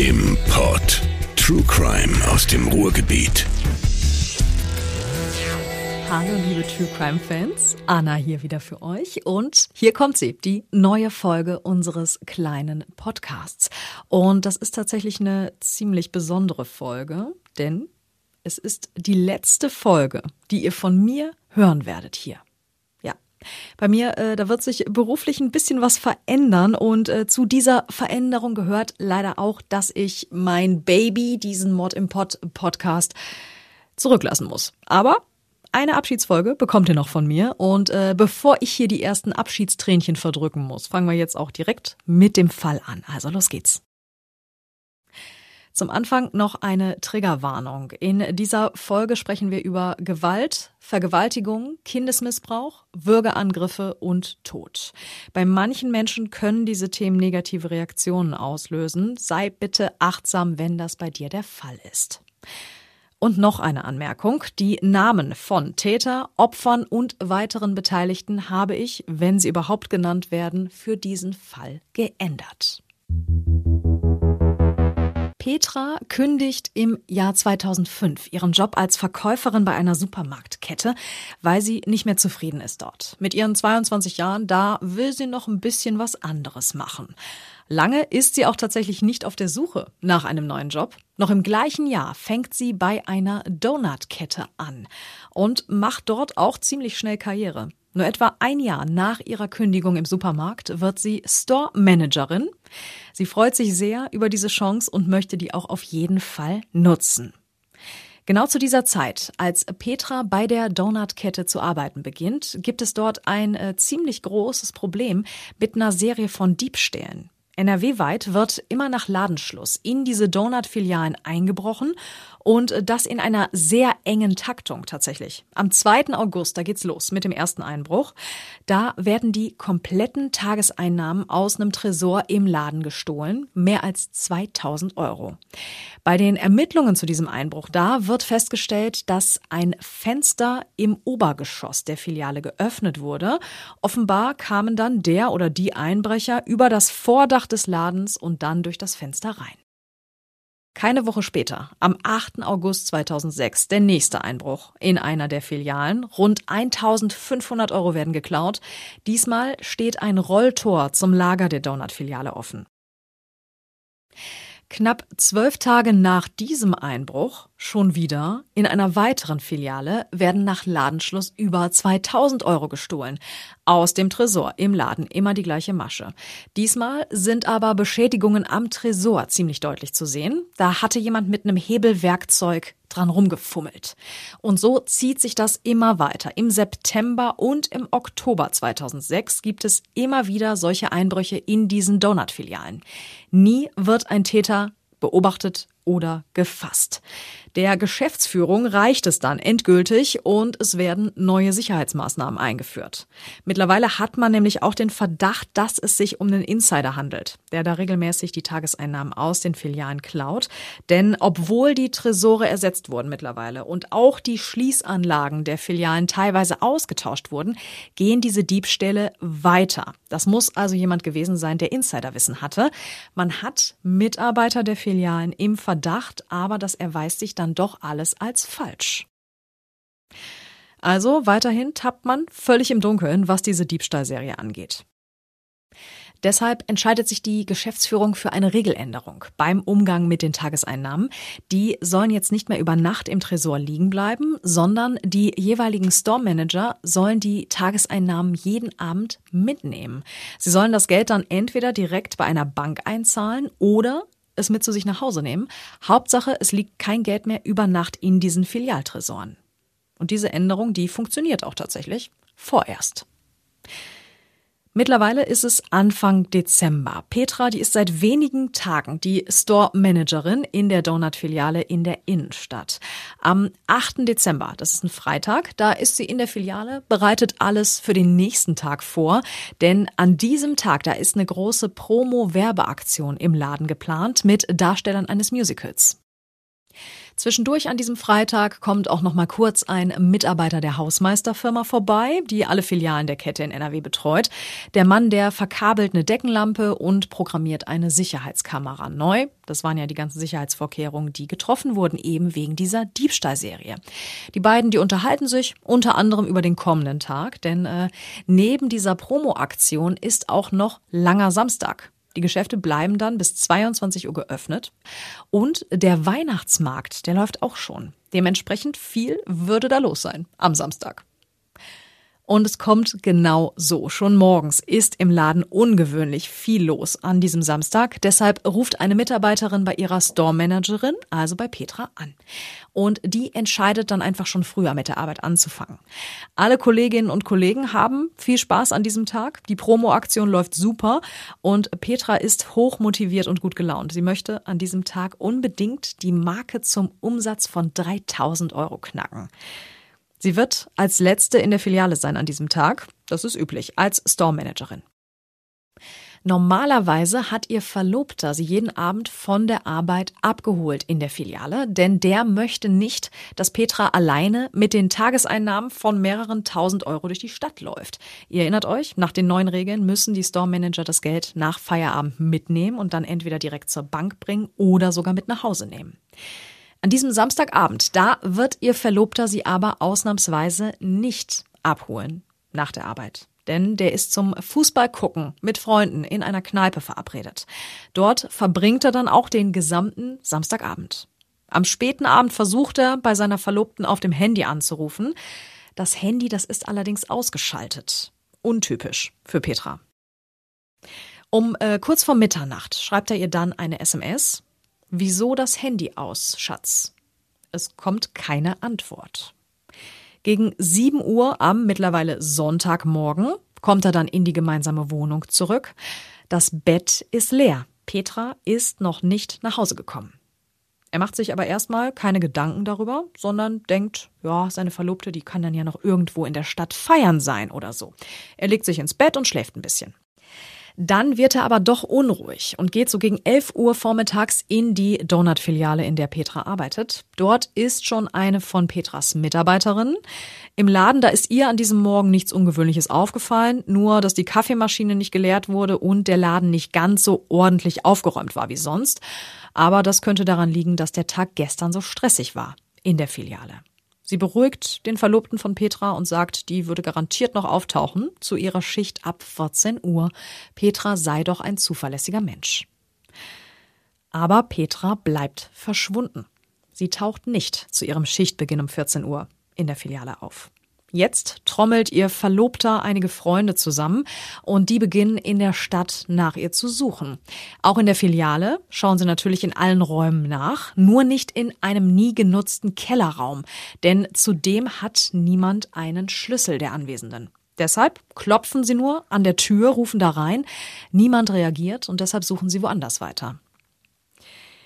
im Pod. True Crime aus dem Ruhrgebiet. Hallo liebe True Crime Fans, Anna hier wieder für euch und hier kommt sie, die neue Folge unseres kleinen Podcasts. Und das ist tatsächlich eine ziemlich besondere Folge, denn es ist die letzte Folge, die ihr von mir hören werdet hier. Bei mir, äh, da wird sich beruflich ein bisschen was verändern und äh, zu dieser Veränderung gehört leider auch, dass ich mein Baby, diesen Mod im Pod Podcast, zurücklassen muss. Aber eine Abschiedsfolge bekommt ihr noch von mir und äh, bevor ich hier die ersten Abschiedstränchen verdrücken muss, fangen wir jetzt auch direkt mit dem Fall an. Also los geht's. Zum Anfang noch eine Triggerwarnung. In dieser Folge sprechen wir über Gewalt, Vergewaltigung, Kindesmissbrauch, Würgeangriffe und Tod. Bei manchen Menschen können diese Themen negative Reaktionen auslösen. Sei bitte achtsam, wenn das bei dir der Fall ist. Und noch eine Anmerkung. Die Namen von Täter, Opfern und weiteren Beteiligten habe ich, wenn sie überhaupt genannt werden, für diesen Fall geändert. Petra kündigt im Jahr 2005 ihren Job als Verkäuferin bei einer Supermarktkette, weil sie nicht mehr zufrieden ist dort. Mit ihren 22 Jahren, da will sie noch ein bisschen was anderes machen. Lange ist sie auch tatsächlich nicht auf der Suche nach einem neuen Job. Noch im gleichen Jahr fängt sie bei einer Donutkette an und macht dort auch ziemlich schnell Karriere. Nur etwa ein Jahr nach ihrer Kündigung im Supermarkt wird sie Store Managerin. Sie freut sich sehr über diese Chance und möchte die auch auf jeden Fall nutzen. Genau zu dieser Zeit, als Petra bei der Donutkette zu arbeiten beginnt, gibt es dort ein äh, ziemlich großes Problem mit einer Serie von Diebstählen. NRW-weit wird immer nach Ladenschluss in diese Donut-Filialen eingebrochen und das in einer sehr engen Taktung tatsächlich. Am 2. August, da geht's los mit dem ersten Einbruch. Da werden die kompletten Tageseinnahmen aus einem Tresor im Laden gestohlen. Mehr als 2000 Euro. Bei den Ermittlungen zu diesem Einbruch, da wird festgestellt, dass ein Fenster im Obergeschoss der Filiale geöffnet wurde. Offenbar kamen dann der oder die Einbrecher über das Vordach des Ladens und dann durch das Fenster rein. Keine Woche später, am 8. August 2006, der nächste Einbruch in einer der Filialen. Rund 1500 Euro werden geklaut. Diesmal steht ein Rolltor zum Lager der Donut-Filiale offen. Knapp zwölf Tage nach diesem Einbruch, schon wieder, in einer weiteren Filiale werden nach Ladenschluss über 2000 Euro gestohlen. Aus dem Tresor im Laden immer die gleiche Masche. Diesmal sind aber Beschädigungen am Tresor ziemlich deutlich zu sehen. Da hatte jemand mit einem Hebelwerkzeug dran rumgefummelt. Und so zieht sich das immer weiter. Im September und im Oktober 2006 gibt es immer wieder solche Einbrüche in diesen Donut-Filialen. Nie wird ein Täter beobachtet oder gefasst. Der Geschäftsführung reicht es dann endgültig und es werden neue Sicherheitsmaßnahmen eingeführt. Mittlerweile hat man nämlich auch den Verdacht, dass es sich um einen Insider handelt, der da regelmäßig die Tageseinnahmen aus den Filialen klaut. Denn obwohl die Tresore ersetzt wurden mittlerweile und auch die Schließanlagen der Filialen teilweise ausgetauscht wurden, gehen diese Diebstähle weiter. Das muss also jemand gewesen sein, der Insiderwissen hatte. Man hat Mitarbeiter der Filialen im Verdacht, aber das erweist sich dann doch alles als falsch. Also weiterhin tappt man völlig im Dunkeln, was diese Diebstahlserie angeht. Deshalb entscheidet sich die Geschäftsführung für eine Regeländerung beim Umgang mit den Tageseinnahmen. Die sollen jetzt nicht mehr über Nacht im Tresor liegen bleiben, sondern die jeweiligen Store Manager sollen die Tageseinnahmen jeden Abend mitnehmen. Sie sollen das Geld dann entweder direkt bei einer Bank einzahlen oder es mit zu sich nach Hause nehmen. Hauptsache, es liegt kein Geld mehr über Nacht in diesen Filialtresoren. Und diese Änderung, die funktioniert auch tatsächlich. Vorerst. Mittlerweile ist es Anfang Dezember. Petra, die ist seit wenigen Tagen die Store Managerin in der Donut-Filiale in der Innenstadt. Am 8. Dezember, das ist ein Freitag, da ist sie in der Filiale, bereitet alles für den nächsten Tag vor. Denn an diesem Tag, da ist eine große Promo-Werbeaktion im Laden geplant mit Darstellern eines Musicals. Zwischendurch an diesem Freitag kommt auch noch mal kurz ein Mitarbeiter der Hausmeisterfirma vorbei, die alle Filialen der Kette in NRW betreut. Der Mann, der verkabelt eine Deckenlampe und programmiert eine Sicherheitskamera neu. Das waren ja die ganzen Sicherheitsvorkehrungen, die getroffen wurden, eben wegen dieser Diebstahlserie. Die beiden, die unterhalten sich unter anderem über den kommenden Tag, denn äh, neben dieser Promo-Aktion ist auch noch langer Samstag. Die Geschäfte bleiben dann bis 22 Uhr geöffnet. Und der Weihnachtsmarkt, der läuft auch schon. Dementsprechend viel würde da los sein am Samstag. Und es kommt genau so. Schon morgens ist im Laden ungewöhnlich viel los an diesem Samstag. Deshalb ruft eine Mitarbeiterin bei ihrer Store-Managerin, also bei Petra, an. Und die entscheidet dann einfach schon früher mit der Arbeit anzufangen. Alle Kolleginnen und Kollegen haben viel Spaß an diesem Tag. Die Promo-Aktion läuft super und Petra ist hoch motiviert und gut gelaunt. Sie möchte an diesem Tag unbedingt die Marke zum Umsatz von 3000 Euro knacken. Sie wird als letzte in der Filiale sein an diesem Tag. Das ist üblich, als Store Managerin. Normalerweise hat ihr Verlobter sie jeden Abend von der Arbeit abgeholt in der Filiale, denn der möchte nicht, dass Petra alleine mit den Tageseinnahmen von mehreren tausend Euro durch die Stadt läuft. Ihr erinnert euch, nach den neuen Regeln müssen die Store Manager das Geld nach Feierabend mitnehmen und dann entweder direkt zur Bank bringen oder sogar mit nach Hause nehmen. An diesem Samstagabend, da wird ihr Verlobter sie aber ausnahmsweise nicht abholen nach der Arbeit. Denn der ist zum Fußballgucken mit Freunden in einer Kneipe verabredet. Dort verbringt er dann auch den gesamten Samstagabend. Am späten Abend versucht er, bei seiner Verlobten auf dem Handy anzurufen. Das Handy, das ist allerdings ausgeschaltet. Untypisch für Petra. Um äh, kurz vor Mitternacht schreibt er ihr dann eine SMS Wieso das Handy aus, Schatz? Es kommt keine Antwort. Gegen 7 Uhr am mittlerweile Sonntagmorgen kommt er dann in die gemeinsame Wohnung zurück. Das Bett ist leer. Petra ist noch nicht nach Hause gekommen. Er macht sich aber erstmal keine Gedanken darüber, sondern denkt, ja, seine Verlobte, die kann dann ja noch irgendwo in der Stadt feiern sein oder so. Er legt sich ins Bett und schläft ein bisschen. Dann wird er aber doch unruhig und geht so gegen 11 Uhr vormittags in die Donut-Filiale, in der Petra arbeitet. Dort ist schon eine von Petras Mitarbeiterinnen. Im Laden, da ist ihr an diesem Morgen nichts Ungewöhnliches aufgefallen, nur dass die Kaffeemaschine nicht geleert wurde und der Laden nicht ganz so ordentlich aufgeräumt war wie sonst. Aber das könnte daran liegen, dass der Tag gestern so stressig war in der Filiale. Sie beruhigt den Verlobten von Petra und sagt, die würde garantiert noch auftauchen zu ihrer Schicht ab 14 Uhr. Petra sei doch ein zuverlässiger Mensch. Aber Petra bleibt verschwunden. Sie taucht nicht zu ihrem Schichtbeginn um 14 Uhr in der Filiale auf. Jetzt trommelt ihr Verlobter einige Freunde zusammen und die beginnen in der Stadt nach ihr zu suchen. Auch in der Filiale schauen sie natürlich in allen Räumen nach, nur nicht in einem nie genutzten Kellerraum, denn zudem hat niemand einen Schlüssel der Anwesenden. Deshalb klopfen sie nur an der Tür, rufen da rein, niemand reagiert und deshalb suchen sie woanders weiter.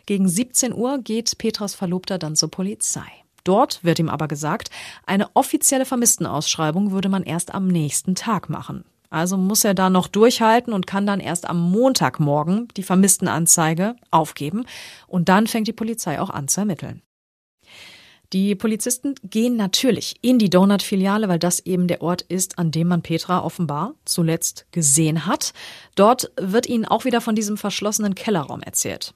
Gegen 17 Uhr geht Petras Verlobter dann zur Polizei. Dort wird ihm aber gesagt, eine offizielle Vermisstenausschreibung würde man erst am nächsten Tag machen. Also muss er da noch durchhalten und kann dann erst am Montagmorgen die Vermisstenanzeige aufgeben. Und dann fängt die Polizei auch an zu ermitteln. Die Polizisten gehen natürlich in die Donut-Filiale, weil das eben der Ort ist, an dem man Petra offenbar zuletzt gesehen hat. Dort wird ihnen auch wieder von diesem verschlossenen Kellerraum erzählt.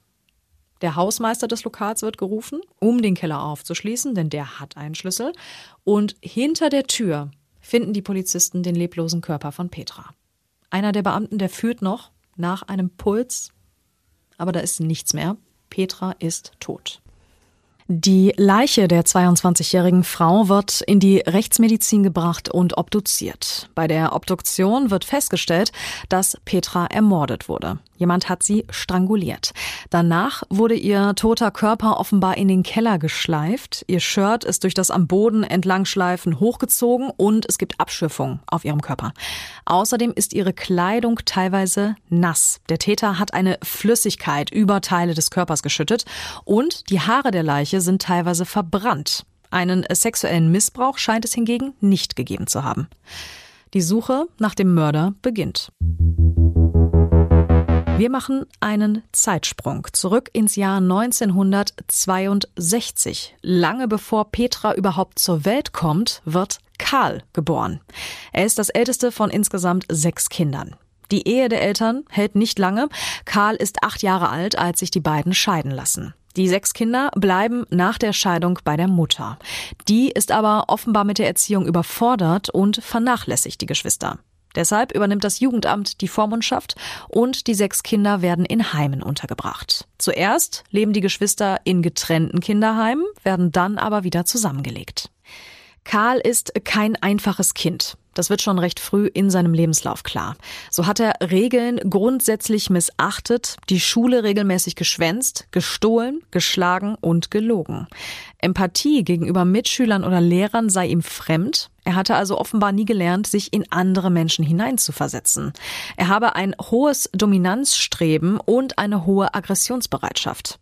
Der Hausmeister des Lokals wird gerufen, um den Keller aufzuschließen, denn der hat einen Schlüssel. Und hinter der Tür finden die Polizisten den leblosen Körper von Petra. Einer der Beamten, der führt noch nach einem Puls, aber da ist nichts mehr. Petra ist tot. Die Leiche der 22-jährigen Frau wird in die Rechtsmedizin gebracht und obduziert. Bei der Obduktion wird festgestellt, dass Petra ermordet wurde. Jemand hat sie stranguliert. Danach wurde ihr toter Körper offenbar in den Keller geschleift. Ihr Shirt ist durch das am Boden entlangschleifen hochgezogen und es gibt Abschürfungen auf ihrem Körper. Außerdem ist ihre Kleidung teilweise nass. Der Täter hat eine Flüssigkeit über Teile des Körpers geschüttet und die Haare der Leiche sind teilweise verbrannt. Einen sexuellen Missbrauch scheint es hingegen nicht gegeben zu haben. Die Suche nach dem Mörder beginnt. Wir machen einen Zeitsprung zurück ins Jahr 1962. Lange bevor Petra überhaupt zur Welt kommt, wird Karl geboren. Er ist das älteste von insgesamt sechs Kindern. Die Ehe der Eltern hält nicht lange. Karl ist acht Jahre alt, als sich die beiden scheiden lassen. Die sechs Kinder bleiben nach der Scheidung bei der Mutter. Die ist aber offenbar mit der Erziehung überfordert und vernachlässigt die Geschwister. Deshalb übernimmt das Jugendamt die Vormundschaft und die sechs Kinder werden in Heimen untergebracht. Zuerst leben die Geschwister in getrennten Kinderheimen, werden dann aber wieder zusammengelegt. Karl ist kein einfaches Kind. Das wird schon recht früh in seinem Lebenslauf klar. So hat er Regeln grundsätzlich missachtet, die Schule regelmäßig geschwänzt, gestohlen, geschlagen und gelogen. Empathie gegenüber Mitschülern oder Lehrern sei ihm fremd. Er hatte also offenbar nie gelernt, sich in andere Menschen hineinzuversetzen. Er habe ein hohes Dominanzstreben und eine hohe Aggressionsbereitschaft.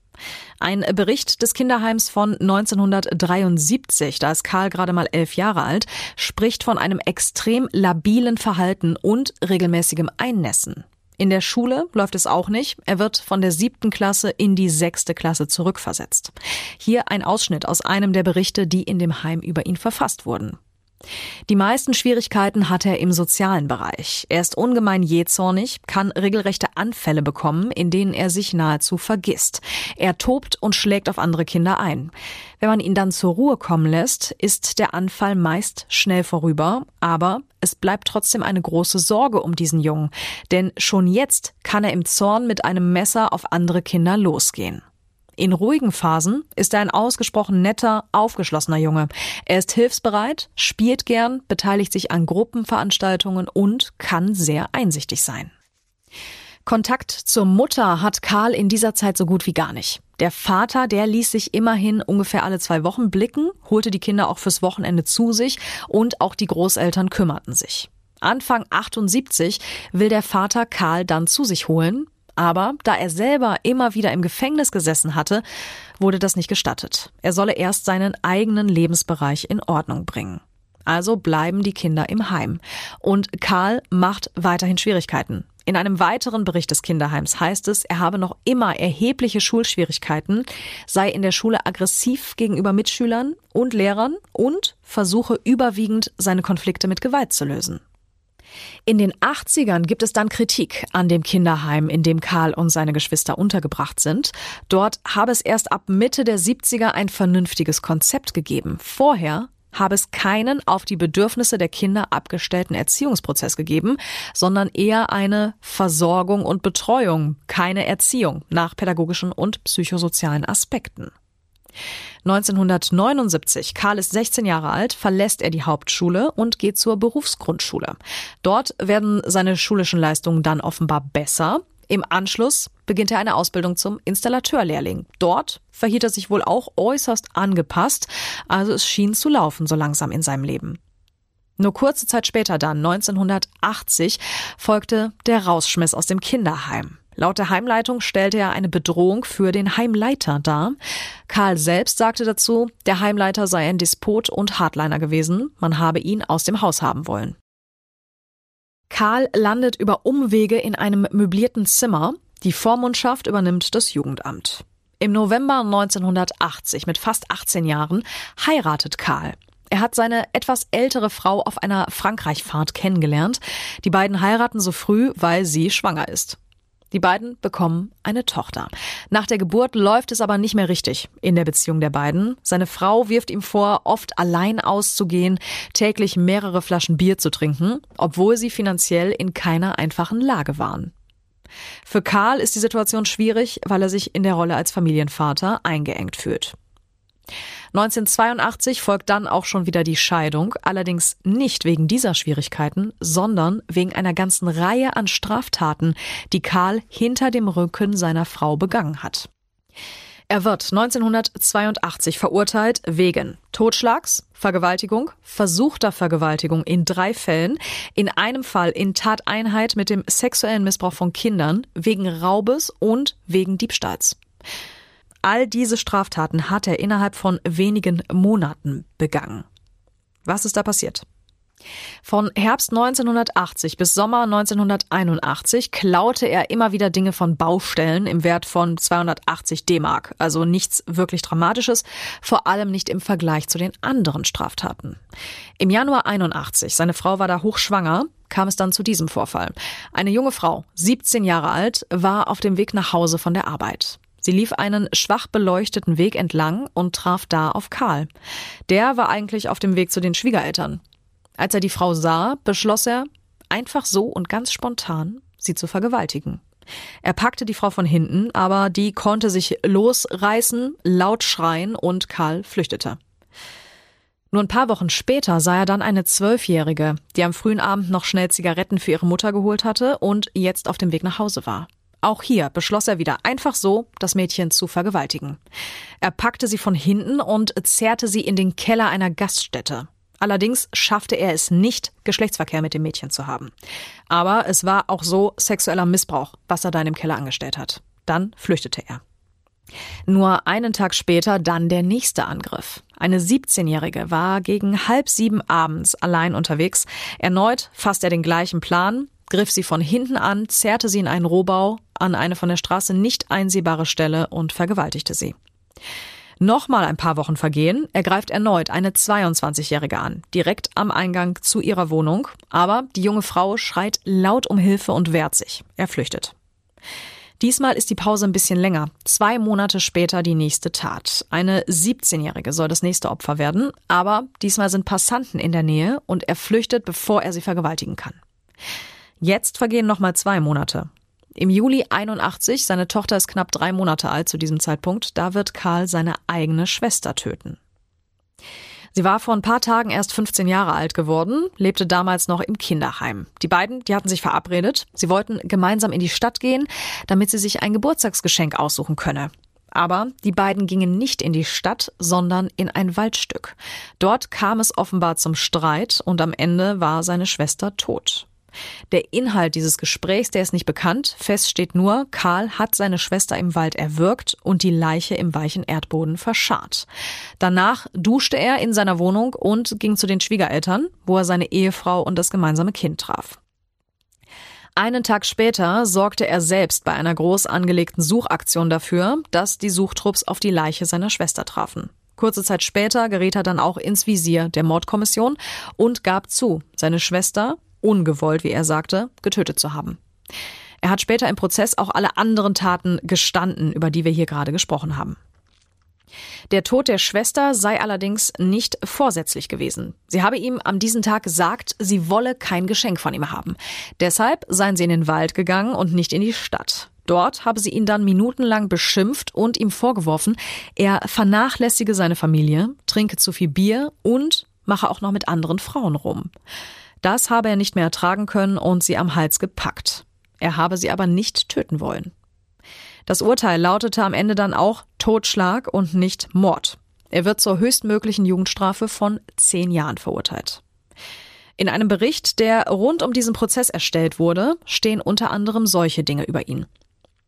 Ein Bericht des Kinderheims von 1973, da ist Karl gerade mal elf Jahre alt, spricht von einem extrem labilen Verhalten und regelmäßigem Einnässen. In der Schule läuft es auch nicht. Er wird von der siebten Klasse in die sechste Klasse zurückversetzt. Hier ein Ausschnitt aus einem der Berichte, die in dem Heim über ihn verfasst wurden. Die meisten Schwierigkeiten hat er im sozialen Bereich. Er ist ungemein jähzornig, kann regelrechte Anfälle bekommen, in denen er sich nahezu vergisst. Er tobt und schlägt auf andere Kinder ein. Wenn man ihn dann zur Ruhe kommen lässt, ist der Anfall meist schnell vorüber, aber es bleibt trotzdem eine große Sorge um diesen Jungen, denn schon jetzt kann er im Zorn mit einem Messer auf andere Kinder losgehen. In ruhigen Phasen ist er ein ausgesprochen netter, aufgeschlossener Junge. Er ist hilfsbereit, spielt gern, beteiligt sich an Gruppenveranstaltungen und kann sehr einsichtig sein. Kontakt zur Mutter hat Karl in dieser Zeit so gut wie gar nicht. Der Vater, der ließ sich immerhin ungefähr alle zwei Wochen blicken, holte die Kinder auch fürs Wochenende zu sich und auch die Großeltern kümmerten sich. Anfang 78 will der Vater Karl dann zu sich holen, aber da er selber immer wieder im Gefängnis gesessen hatte, wurde das nicht gestattet. Er solle erst seinen eigenen Lebensbereich in Ordnung bringen. Also bleiben die Kinder im Heim. Und Karl macht weiterhin Schwierigkeiten. In einem weiteren Bericht des Kinderheims heißt es, er habe noch immer erhebliche Schulschwierigkeiten, sei in der Schule aggressiv gegenüber Mitschülern und Lehrern und versuche überwiegend seine Konflikte mit Gewalt zu lösen. In den 80ern gibt es dann Kritik an dem Kinderheim, in dem Karl und seine Geschwister untergebracht sind. Dort habe es erst ab Mitte der 70er ein vernünftiges Konzept gegeben. Vorher habe es keinen auf die Bedürfnisse der Kinder abgestellten Erziehungsprozess gegeben, sondern eher eine Versorgung und Betreuung, keine Erziehung nach pädagogischen und psychosozialen Aspekten. 1979, Karl ist 16 Jahre alt, verlässt er die Hauptschule und geht zur Berufsgrundschule. Dort werden seine schulischen Leistungen dann offenbar besser. Im Anschluss beginnt er eine Ausbildung zum Installateurlehrling. Dort verhielt er sich wohl auch äußerst angepasst, also es schien zu laufen so langsam in seinem Leben. Nur kurze Zeit später dann, 1980, folgte der Rausschmiss aus dem Kinderheim. Laut der Heimleitung stellte er eine Bedrohung für den Heimleiter dar. Karl selbst sagte dazu, der Heimleiter sei ein Despot und Hardliner gewesen, man habe ihn aus dem Haus haben wollen. Karl landet über Umwege in einem möblierten Zimmer. Die Vormundschaft übernimmt das Jugendamt. Im November 1980, mit fast 18 Jahren, heiratet Karl. Er hat seine etwas ältere Frau auf einer Frankreichfahrt kennengelernt. Die beiden heiraten so früh, weil sie schwanger ist. Die beiden bekommen eine Tochter. Nach der Geburt läuft es aber nicht mehr richtig in der Beziehung der beiden. Seine Frau wirft ihm vor, oft allein auszugehen, täglich mehrere Flaschen Bier zu trinken, obwohl sie finanziell in keiner einfachen Lage waren. Für Karl ist die Situation schwierig, weil er sich in der Rolle als Familienvater eingeengt fühlt. 1982 folgt dann auch schon wieder die Scheidung, allerdings nicht wegen dieser Schwierigkeiten, sondern wegen einer ganzen Reihe an Straftaten, die Karl hinter dem Rücken seiner Frau begangen hat. Er wird 1982 verurteilt wegen Totschlags, Vergewaltigung, versuchter Vergewaltigung in drei Fällen, in einem Fall in Tateinheit mit dem sexuellen Missbrauch von Kindern, wegen Raubes und wegen Diebstahls. All diese Straftaten hat er innerhalb von wenigen Monaten begangen. Was ist da passiert? Von Herbst 1980 bis Sommer 1981 klaute er immer wieder Dinge von Baustellen im Wert von 280 D-Mark. Also nichts wirklich Dramatisches, vor allem nicht im Vergleich zu den anderen Straftaten. Im Januar 81, seine Frau war da hochschwanger, kam es dann zu diesem Vorfall. Eine junge Frau, 17 Jahre alt, war auf dem Weg nach Hause von der Arbeit. Sie lief einen schwach beleuchteten Weg entlang und traf da auf Karl. Der war eigentlich auf dem Weg zu den Schwiegereltern. Als er die Frau sah, beschloss er, einfach so und ganz spontan, sie zu vergewaltigen. Er packte die Frau von hinten, aber die konnte sich losreißen, laut schreien und Karl flüchtete. Nur ein paar Wochen später sah er dann eine Zwölfjährige, die am frühen Abend noch schnell Zigaretten für ihre Mutter geholt hatte und jetzt auf dem Weg nach Hause war. Auch hier beschloss er wieder einfach so, das Mädchen zu vergewaltigen. Er packte sie von hinten und zerrte sie in den Keller einer Gaststätte. Allerdings schaffte er es nicht, Geschlechtsverkehr mit dem Mädchen zu haben. Aber es war auch so sexueller Missbrauch, was er da in dem Keller angestellt hat. Dann flüchtete er. Nur einen Tag später dann der nächste Angriff. Eine 17-Jährige war gegen halb sieben abends allein unterwegs. Erneut fasste er den gleichen Plan, griff sie von hinten an, zerrte sie in einen Rohbau an eine von der Straße nicht einsehbare Stelle und vergewaltigte sie. Nochmal ein paar Wochen vergehen, er greift erneut eine 22-Jährige an, direkt am Eingang zu ihrer Wohnung, aber die junge Frau schreit laut um Hilfe und wehrt sich. Er flüchtet. Diesmal ist die Pause ein bisschen länger. Zwei Monate später die nächste Tat. Eine 17-Jährige soll das nächste Opfer werden, aber diesmal sind Passanten in der Nähe und er flüchtet, bevor er sie vergewaltigen kann. Jetzt vergehen nochmal zwei Monate. Im Juli 81, seine Tochter ist knapp drei Monate alt zu diesem Zeitpunkt, da wird Karl seine eigene Schwester töten. Sie war vor ein paar Tagen erst 15 Jahre alt geworden, lebte damals noch im Kinderheim. Die beiden, die hatten sich verabredet. Sie wollten gemeinsam in die Stadt gehen, damit sie sich ein Geburtstagsgeschenk aussuchen könne. Aber die beiden gingen nicht in die Stadt, sondern in ein Waldstück. Dort kam es offenbar zum Streit und am Ende war seine Schwester tot. Der Inhalt dieses Gesprächs, der ist nicht bekannt. Fest steht nur, Karl hat seine Schwester im Wald erwürgt und die Leiche im weichen Erdboden verscharrt. Danach duschte er in seiner Wohnung und ging zu den Schwiegereltern, wo er seine Ehefrau und das gemeinsame Kind traf. Einen Tag später sorgte er selbst bei einer groß angelegten Suchaktion dafür, dass die Suchtrupps auf die Leiche seiner Schwester trafen. Kurze Zeit später geriet er dann auch ins Visier der Mordkommission und gab zu, seine Schwester ungewollt, wie er sagte, getötet zu haben. Er hat später im Prozess auch alle anderen Taten gestanden, über die wir hier gerade gesprochen haben. Der Tod der Schwester sei allerdings nicht vorsätzlich gewesen. Sie habe ihm am diesen Tag gesagt, sie wolle kein Geschenk von ihm haben. Deshalb seien sie in den Wald gegangen und nicht in die Stadt. Dort habe sie ihn dann minutenlang beschimpft und ihm vorgeworfen, er vernachlässige seine Familie, trinke zu viel Bier und mache auch noch mit anderen Frauen rum. Das habe er nicht mehr ertragen können und sie am Hals gepackt. Er habe sie aber nicht töten wollen. Das Urteil lautete am Ende dann auch Totschlag und nicht Mord. Er wird zur höchstmöglichen Jugendstrafe von zehn Jahren verurteilt. In einem Bericht, der rund um diesen Prozess erstellt wurde, stehen unter anderem solche Dinge über ihn.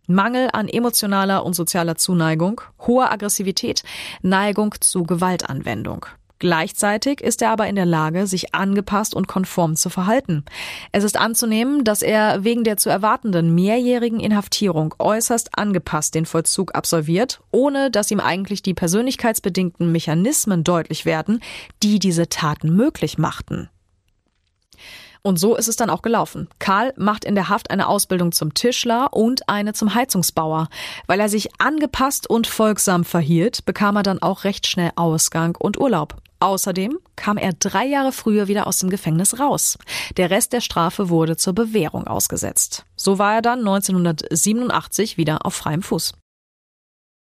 Mangel an emotionaler und sozialer Zuneigung, hohe Aggressivität, Neigung zu Gewaltanwendung. Gleichzeitig ist er aber in der Lage, sich angepasst und konform zu verhalten. Es ist anzunehmen, dass er wegen der zu erwartenden mehrjährigen Inhaftierung äußerst angepasst den Vollzug absolviert, ohne dass ihm eigentlich die persönlichkeitsbedingten Mechanismen deutlich werden, die diese Taten möglich machten. Und so ist es dann auch gelaufen. Karl macht in der Haft eine Ausbildung zum Tischler und eine zum Heizungsbauer. Weil er sich angepasst und folgsam verhielt, bekam er dann auch recht schnell Ausgang und Urlaub. Außerdem kam er drei Jahre früher wieder aus dem Gefängnis raus. Der Rest der Strafe wurde zur Bewährung ausgesetzt. So war er dann 1987 wieder auf freiem Fuß.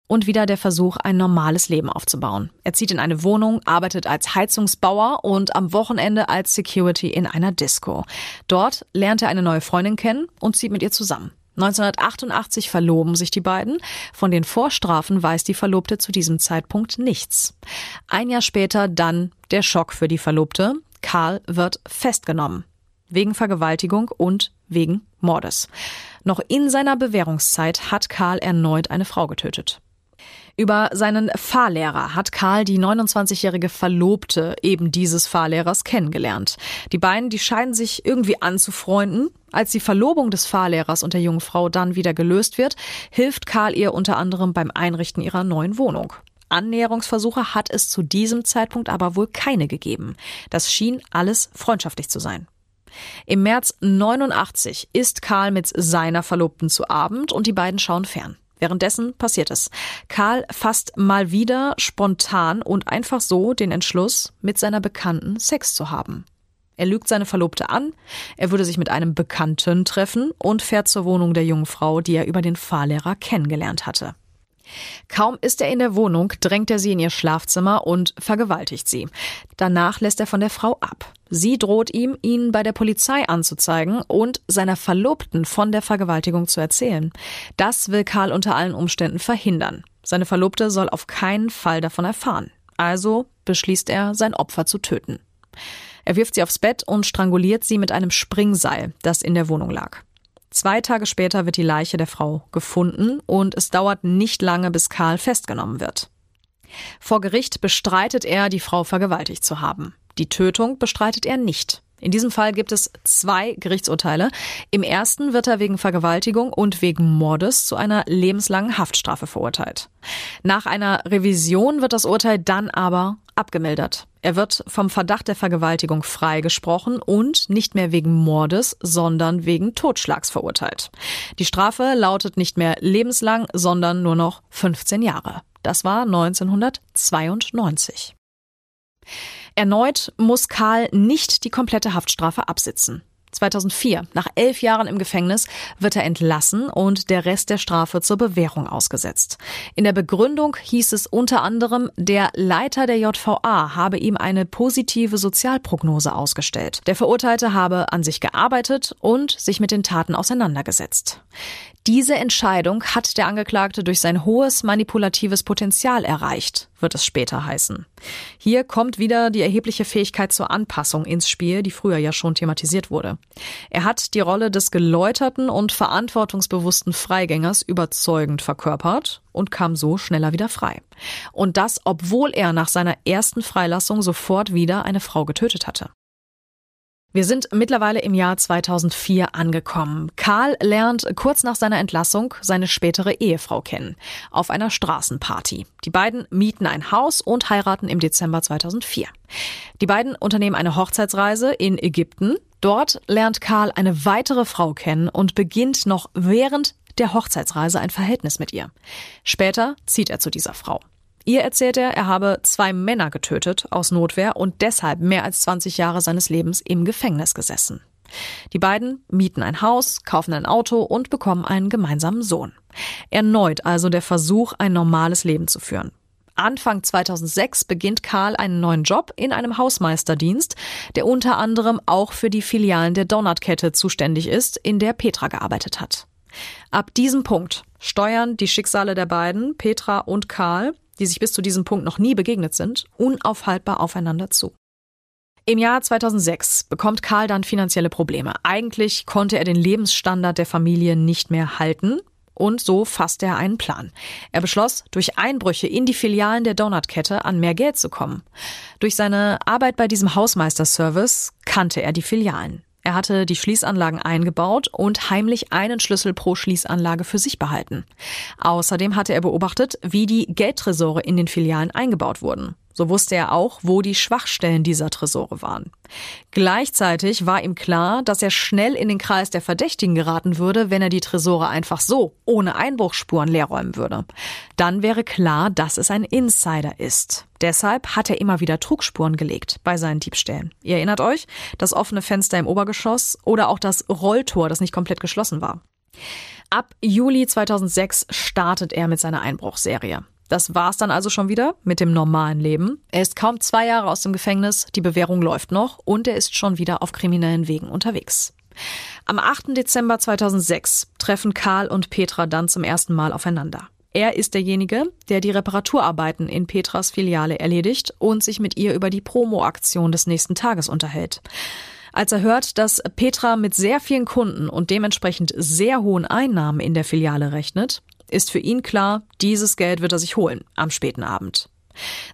Und wieder der Versuch, ein normales Leben aufzubauen. Er zieht in eine Wohnung, arbeitet als Heizungsbauer und am Wochenende als Security in einer Disco. Dort lernt er eine neue Freundin kennen und zieht mit ihr zusammen. 1988 verloben sich die beiden. Von den Vorstrafen weiß die Verlobte zu diesem Zeitpunkt nichts. Ein Jahr später dann der Schock für die Verlobte. Karl wird festgenommen. Wegen Vergewaltigung und wegen Mordes. Noch in seiner Bewährungszeit hat Karl erneut eine Frau getötet. Über seinen Fahrlehrer hat Karl die 29-jährige Verlobte eben dieses Fahrlehrers kennengelernt. Die beiden, die scheinen sich irgendwie anzufreunden. Als die Verlobung des Fahrlehrers und der jungen Frau dann wieder gelöst wird, hilft Karl ihr unter anderem beim Einrichten ihrer neuen Wohnung. Annäherungsversuche hat es zu diesem Zeitpunkt aber wohl keine gegeben. Das schien alles freundschaftlich zu sein. Im März 89 ist Karl mit seiner Verlobten zu Abend und die beiden schauen fern. Währenddessen passiert es. Karl fasst mal wieder spontan und einfach so den Entschluss, mit seiner Bekannten Sex zu haben. Er lügt seine Verlobte an, er würde sich mit einem Bekannten treffen und fährt zur Wohnung der jungen Frau, die er über den Fahrlehrer kennengelernt hatte. Kaum ist er in der Wohnung, drängt er sie in ihr Schlafzimmer und vergewaltigt sie. Danach lässt er von der Frau ab. Sie droht ihm, ihn bei der Polizei anzuzeigen und seiner Verlobten von der Vergewaltigung zu erzählen. Das will Karl unter allen Umständen verhindern. Seine Verlobte soll auf keinen Fall davon erfahren. Also beschließt er, sein Opfer zu töten. Er wirft sie aufs Bett und stranguliert sie mit einem Springseil, das in der Wohnung lag. Zwei Tage später wird die Leiche der Frau gefunden und es dauert nicht lange, bis Karl festgenommen wird. Vor Gericht bestreitet er, die Frau vergewaltigt zu haben. Die Tötung bestreitet er nicht. In diesem Fall gibt es zwei Gerichtsurteile. Im ersten wird er wegen Vergewaltigung und wegen Mordes zu einer lebenslangen Haftstrafe verurteilt. Nach einer Revision wird das Urteil dann aber abgemildert. Er wird vom Verdacht der Vergewaltigung freigesprochen und nicht mehr wegen Mordes, sondern wegen Totschlags verurteilt. Die Strafe lautet nicht mehr lebenslang, sondern nur noch 15 Jahre. Das war 1992. Erneut muss Karl nicht die komplette Haftstrafe absitzen. 2004, nach elf Jahren im Gefängnis, wird er entlassen und der Rest der Strafe zur Bewährung ausgesetzt. In der Begründung hieß es unter anderem, der Leiter der JVA habe ihm eine positive Sozialprognose ausgestellt. Der Verurteilte habe an sich gearbeitet und sich mit den Taten auseinandergesetzt. Diese Entscheidung hat der Angeklagte durch sein hohes manipulatives Potenzial erreicht, wird es später heißen. Hier kommt wieder die erhebliche Fähigkeit zur Anpassung ins Spiel, die früher ja schon thematisiert wurde. Er hat die Rolle des geläuterten und verantwortungsbewussten Freigängers überzeugend verkörpert und kam so schneller wieder frei. Und das, obwohl er nach seiner ersten Freilassung sofort wieder eine Frau getötet hatte. Wir sind mittlerweile im Jahr 2004 angekommen. Karl lernt kurz nach seiner Entlassung seine spätere Ehefrau kennen. Auf einer Straßenparty. Die beiden mieten ein Haus und heiraten im Dezember 2004. Die beiden unternehmen eine Hochzeitsreise in Ägypten. Dort lernt Karl eine weitere Frau kennen und beginnt noch während der Hochzeitsreise ein Verhältnis mit ihr. Später zieht er zu dieser Frau. Ihr erzählt er, er habe zwei Männer getötet aus Notwehr und deshalb mehr als 20 Jahre seines Lebens im Gefängnis gesessen. Die beiden mieten ein Haus, kaufen ein Auto und bekommen einen gemeinsamen Sohn. Erneut also der Versuch, ein normales Leben zu führen. Anfang 2006 beginnt Karl einen neuen Job in einem Hausmeisterdienst, der unter anderem auch für die Filialen der Donutkette zuständig ist, in der Petra gearbeitet hat. Ab diesem Punkt steuern die Schicksale der beiden, Petra und Karl, die sich bis zu diesem Punkt noch nie begegnet sind, unaufhaltbar aufeinander zu. Im Jahr 2006 bekommt Karl dann finanzielle Probleme. Eigentlich konnte er den Lebensstandard der Familie nicht mehr halten. Und so fasste er einen Plan. Er beschloss, durch Einbrüche in die Filialen der Donutkette an mehr Geld zu kommen. Durch seine Arbeit bei diesem Hausmeisterservice kannte er die Filialen. Er hatte die Schließanlagen eingebaut und heimlich einen Schlüssel pro Schließanlage für sich behalten. Außerdem hatte er beobachtet, wie die Geldtresore in den Filialen eingebaut wurden. So wusste er auch, wo die Schwachstellen dieser Tresore waren. Gleichzeitig war ihm klar, dass er schnell in den Kreis der Verdächtigen geraten würde, wenn er die Tresore einfach so, ohne Einbruchsspuren leerräumen würde. Dann wäre klar, dass es ein Insider ist. Deshalb hat er immer wieder Trugspuren gelegt bei seinen Diebstählen. Ihr erinnert euch? Das offene Fenster im Obergeschoss oder auch das Rolltor, das nicht komplett geschlossen war. Ab Juli 2006 startet er mit seiner Einbruchserie. Das war's dann also schon wieder mit dem normalen Leben. Er ist kaum zwei Jahre aus dem Gefängnis, die Bewährung läuft noch und er ist schon wieder auf kriminellen Wegen unterwegs. Am 8. Dezember 2006 treffen Karl und Petra dann zum ersten Mal aufeinander. Er ist derjenige, der die Reparaturarbeiten in Petras Filiale erledigt und sich mit ihr über die Promo-Aktion des nächsten Tages unterhält. Als er hört, dass Petra mit sehr vielen Kunden und dementsprechend sehr hohen Einnahmen in der Filiale rechnet, ist für ihn klar, dieses Geld wird er sich holen am späten Abend.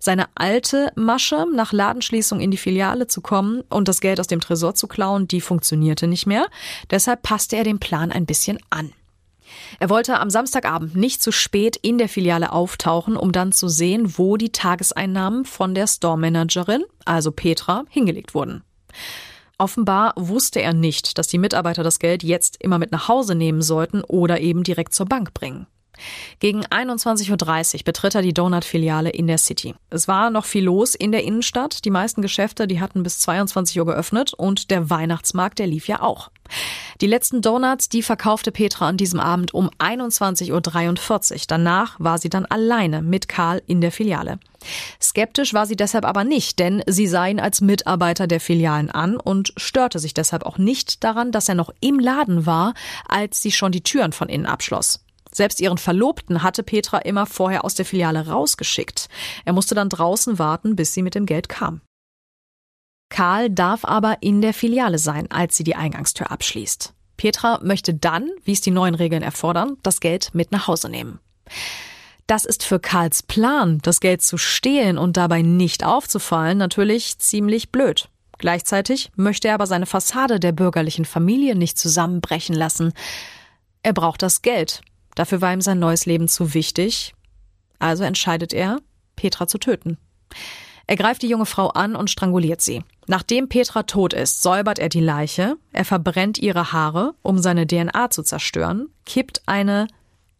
Seine alte Masche, nach Ladenschließung in die Filiale zu kommen und das Geld aus dem Tresor zu klauen, die funktionierte nicht mehr. Deshalb passte er den Plan ein bisschen an. Er wollte am Samstagabend nicht zu spät in der Filiale auftauchen, um dann zu sehen, wo die Tageseinnahmen von der Store-Managerin, also Petra, hingelegt wurden. Offenbar wusste er nicht, dass die Mitarbeiter das Geld jetzt immer mit nach Hause nehmen sollten oder eben direkt zur Bank bringen. Gegen 21.30 Uhr betritt er die Donut-Filiale in der City. Es war noch viel los in der Innenstadt. Die meisten Geschäfte, die hatten bis 22 Uhr geöffnet und der Weihnachtsmarkt, der lief ja auch. Die letzten Donuts, die verkaufte Petra an diesem Abend um 21.43 Uhr. Danach war sie dann alleine mit Karl in der Filiale. Skeptisch war sie deshalb aber nicht, denn sie sah ihn als Mitarbeiter der Filialen an und störte sich deshalb auch nicht daran, dass er noch im Laden war, als sie schon die Türen von innen abschloss. Selbst ihren Verlobten hatte Petra immer vorher aus der Filiale rausgeschickt. Er musste dann draußen warten, bis sie mit dem Geld kam. Karl darf aber in der Filiale sein, als sie die Eingangstür abschließt. Petra möchte dann, wie es die neuen Regeln erfordern, das Geld mit nach Hause nehmen. Das ist für Karls Plan, das Geld zu stehlen und dabei nicht aufzufallen, natürlich ziemlich blöd. Gleichzeitig möchte er aber seine Fassade der bürgerlichen Familie nicht zusammenbrechen lassen. Er braucht das Geld, Dafür war ihm sein neues Leben zu wichtig. Also entscheidet er, Petra zu töten. Er greift die junge Frau an und stranguliert sie. Nachdem Petra tot ist, säubert er die Leiche, er verbrennt ihre Haare, um seine DNA zu zerstören, kippt eine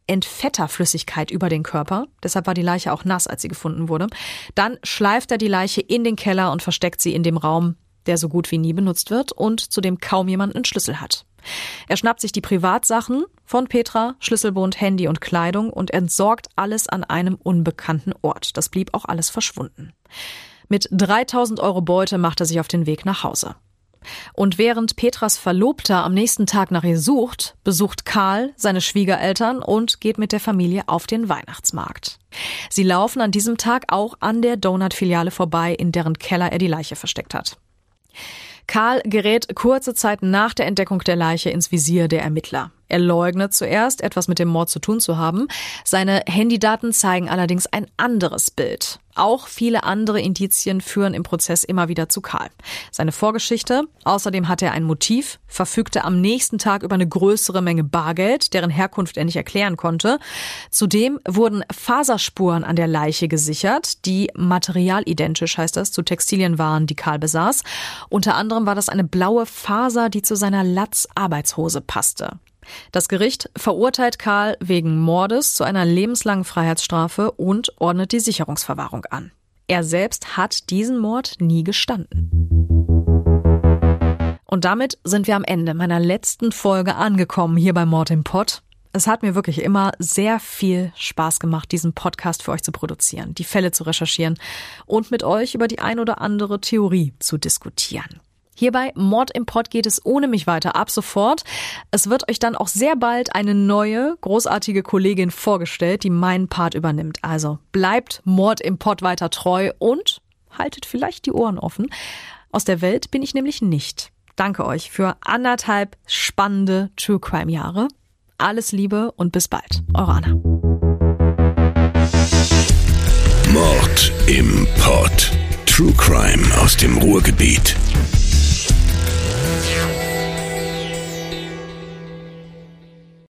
Entfetterflüssigkeit über den Körper, deshalb war die Leiche auch nass, als sie gefunden wurde. Dann schleift er die Leiche in den Keller und versteckt sie in dem Raum, der so gut wie nie benutzt wird und zu dem kaum jemand einen Schlüssel hat. Er schnappt sich die Privatsachen von Petra, Schlüsselbund, Handy und Kleidung und entsorgt alles an einem unbekannten Ort. Das blieb auch alles verschwunden. Mit 3000 Euro Beute macht er sich auf den Weg nach Hause. Und während Petras Verlobter am nächsten Tag nach ihr sucht, besucht Karl seine Schwiegereltern und geht mit der Familie auf den Weihnachtsmarkt. Sie laufen an diesem Tag auch an der Donut-Filiale vorbei, in deren Keller er die Leiche versteckt hat. Karl gerät kurze Zeit nach der Entdeckung der Leiche ins Visier der Ermittler. Er leugnet zuerst, etwas mit dem Mord zu tun zu haben. Seine Handydaten zeigen allerdings ein anderes Bild. Auch viele andere Indizien führen im Prozess immer wieder zu Karl. Seine Vorgeschichte, außerdem hat er ein Motiv, verfügte am nächsten Tag über eine größere Menge Bargeld, deren Herkunft er nicht erklären konnte. Zudem wurden Faserspuren an der Leiche gesichert, die materialidentisch heißt das zu Textilien waren, die Karl besaß. Unter anderem war das eine blaue Faser, die zu seiner Latz-Arbeitshose passte. Das Gericht verurteilt Karl wegen Mordes zu einer lebenslangen Freiheitsstrafe und ordnet die Sicherungsverwahrung an. Er selbst hat diesen Mord nie gestanden. Und damit sind wir am Ende meiner letzten Folge angekommen hier bei Mord im Pott. Es hat mir wirklich immer sehr viel Spaß gemacht, diesen Podcast für euch zu produzieren, die Fälle zu recherchieren und mit euch über die ein oder andere Theorie zu diskutieren. Hierbei Mord im Pod geht es ohne mich weiter ab sofort. Es wird euch dann auch sehr bald eine neue, großartige Kollegin vorgestellt, die meinen Part übernimmt. Also bleibt Mord im Pod weiter treu und haltet vielleicht die Ohren offen. Aus der Welt bin ich nämlich nicht. Danke euch für anderthalb spannende True Crime Jahre. Alles Liebe und bis bald. Eure Anna. Mord im Pod. True Crime aus dem Ruhrgebiet.